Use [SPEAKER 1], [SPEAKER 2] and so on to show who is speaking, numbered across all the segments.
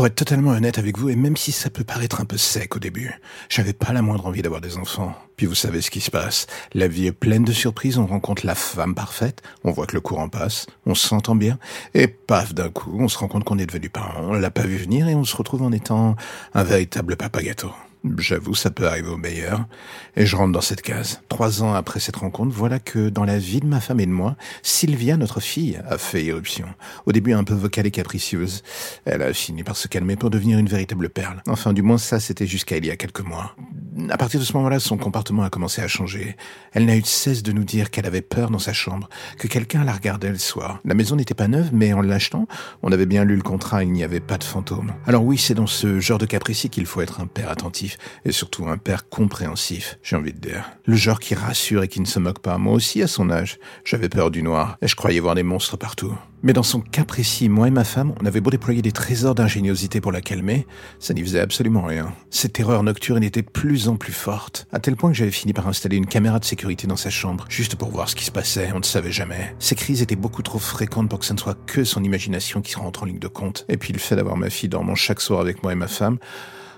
[SPEAKER 1] Pour être totalement honnête avec vous, et même si ça peut paraître un peu sec au début, j'avais pas la moindre envie d'avoir des enfants. Puis vous savez ce qui se passe. La vie est pleine de surprises, on rencontre la femme parfaite, on voit que le courant passe, on s'entend bien, et paf, d'un coup, on se rend compte qu'on est devenu parent, on l'a pas vu venir et on se retrouve en étant un véritable papa gâteau. J'avoue, ça peut arriver au meilleur. Et je rentre dans cette case. Trois ans après cette rencontre, voilà que dans la vie de ma femme et de moi, Sylvia, notre fille, a fait irruption. Au début un peu vocale et capricieuse. Elle a fini par se calmer pour devenir une véritable perle. Enfin, du moins ça, c'était jusqu'à il y a quelques mois. À partir de ce moment-là, son comportement a commencé à changer. Elle n'a eu de cesse de nous dire qu'elle avait peur dans sa chambre, que quelqu'un la regardait le soir. La maison n'était pas neuve, mais en l'achetant, on avait bien lu le contrat, il n'y avait pas de fantôme. Alors oui, c'est dans ce genre de caprici qu'il faut être un père attentif et surtout un père compréhensif, j'ai envie de dire. Le genre qui rassure et qui ne se moque pas. Moi aussi, à son âge, j'avais peur du noir et je croyais voir des monstres partout. Mais dans son cas précis, moi et ma femme, on avait beau déployer des trésors d'ingéniosité pour la calmer, ça n'y faisait absolument rien. Cette terreur nocturne était de plus en plus forte, à tel point que j'avais fini par installer une caméra de sécurité dans sa chambre, juste pour voir ce qui se passait, on ne savait jamais. Ces crises étaient beaucoup trop fréquentes pour que ce ne soit que son imagination qui rentre en ligne de compte. Et puis le fait d'avoir ma fille dormant chaque soir avec moi et ma femme,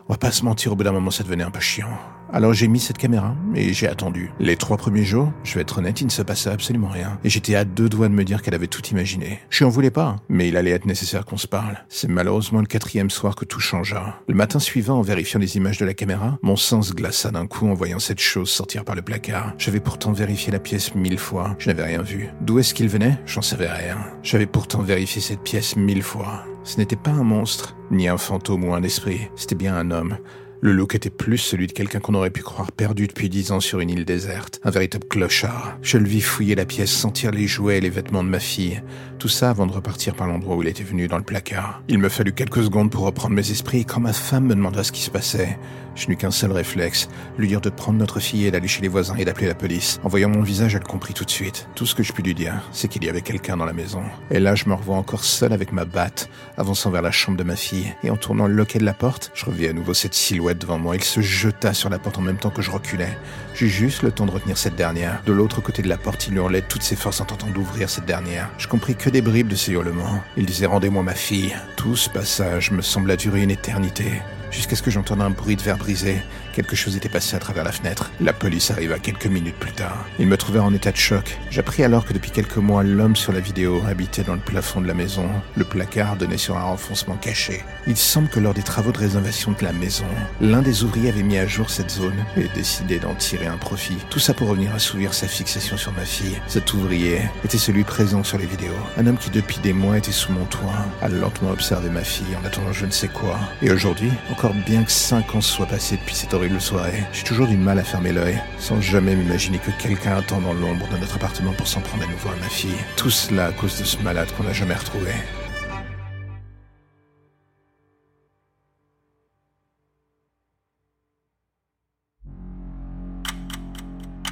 [SPEAKER 1] on va pas se mentir, au bout d'un moment, ça devenait un peu chiant. Alors j'ai mis cette caméra et j'ai attendu. Les trois premiers jours, je vais être honnête, il ne se passait absolument rien. Et j'étais à deux doigts de me dire qu'elle avait tout imaginé. Je n'en voulais pas, mais il allait être nécessaire qu'on se parle. C'est malheureusement le quatrième soir que tout changea. Le matin suivant, en vérifiant les images de la caméra, mon sens glaça d'un coup en voyant cette chose sortir par le placard. J'avais pourtant vérifié la pièce mille fois. Je n'avais rien vu. D'où est-ce qu'il venait? J'en savais rien. J'avais pourtant vérifié cette pièce mille fois. Ce n'était pas un monstre, ni un fantôme ou un esprit. C'était bien un homme. Le look était plus celui de quelqu'un qu'on aurait pu croire perdu depuis dix ans sur une île déserte. Un véritable clochard. Je le vis fouiller la pièce, sentir les jouets et les vêtements de ma fille. Tout ça avant de repartir par l'endroit où il était venu, dans le placard. Il me fallut quelques secondes pour reprendre mes esprits et quand ma femme me demanda ce qui se passait, je n'eus qu'un seul réflexe, lui dire de prendre notre fille et d'aller chez les voisins et d'appeler la police. En voyant mon visage, elle comprit tout de suite. Tout ce que je pus lui dire, c'est qu'il y avait quelqu'un dans la maison. Et là, je me revois encore seul avec ma batte, avançant vers la chambre de ma fille. Et en tournant le loquet de la porte, je revis à nouveau cette silhouette devant moi. Il se jeta sur la porte en même temps que je reculais. J'eus juste le temps de retenir cette dernière. De l'autre côté de la porte, il hurlait toutes ses forces en tentant d'ouvrir cette dernière. Je compris que des bribes de ses hurlements. Il disait Rendez-moi ma fille. Tout ce passage me sembla durer une éternité jusqu'à ce que j'entende un bruit de verre brisé. Quelque chose était passé à travers la fenêtre. La police arriva quelques minutes plus tard. Ils me trouvèrent en état de choc. J'appris alors que depuis quelques mois, l'homme sur la vidéo habitait dans le plafond de la maison. Le placard donnait sur un renfoncement caché. Il semble que lors des travaux de rénovation de la maison, l'un des ouvriers avait mis à jour cette zone et décidé d'en tirer un profit. Tout ça pour revenir assouvir sa fixation sur ma fille. Cet ouvrier était celui présent sur les vidéos. Un homme qui depuis des mois était sous mon toit, a lentement observé ma fille en attendant je ne sais quoi. Et aujourd'hui, bien que cinq ans soient passés depuis cette horrible soirée, j'ai toujours du mal à fermer l'œil, sans jamais m'imaginer que quelqu'un attend dans l'ombre de notre appartement pour s'en prendre à nouveau à ma fille. Tout cela à cause de ce malade qu'on n'a jamais retrouvé.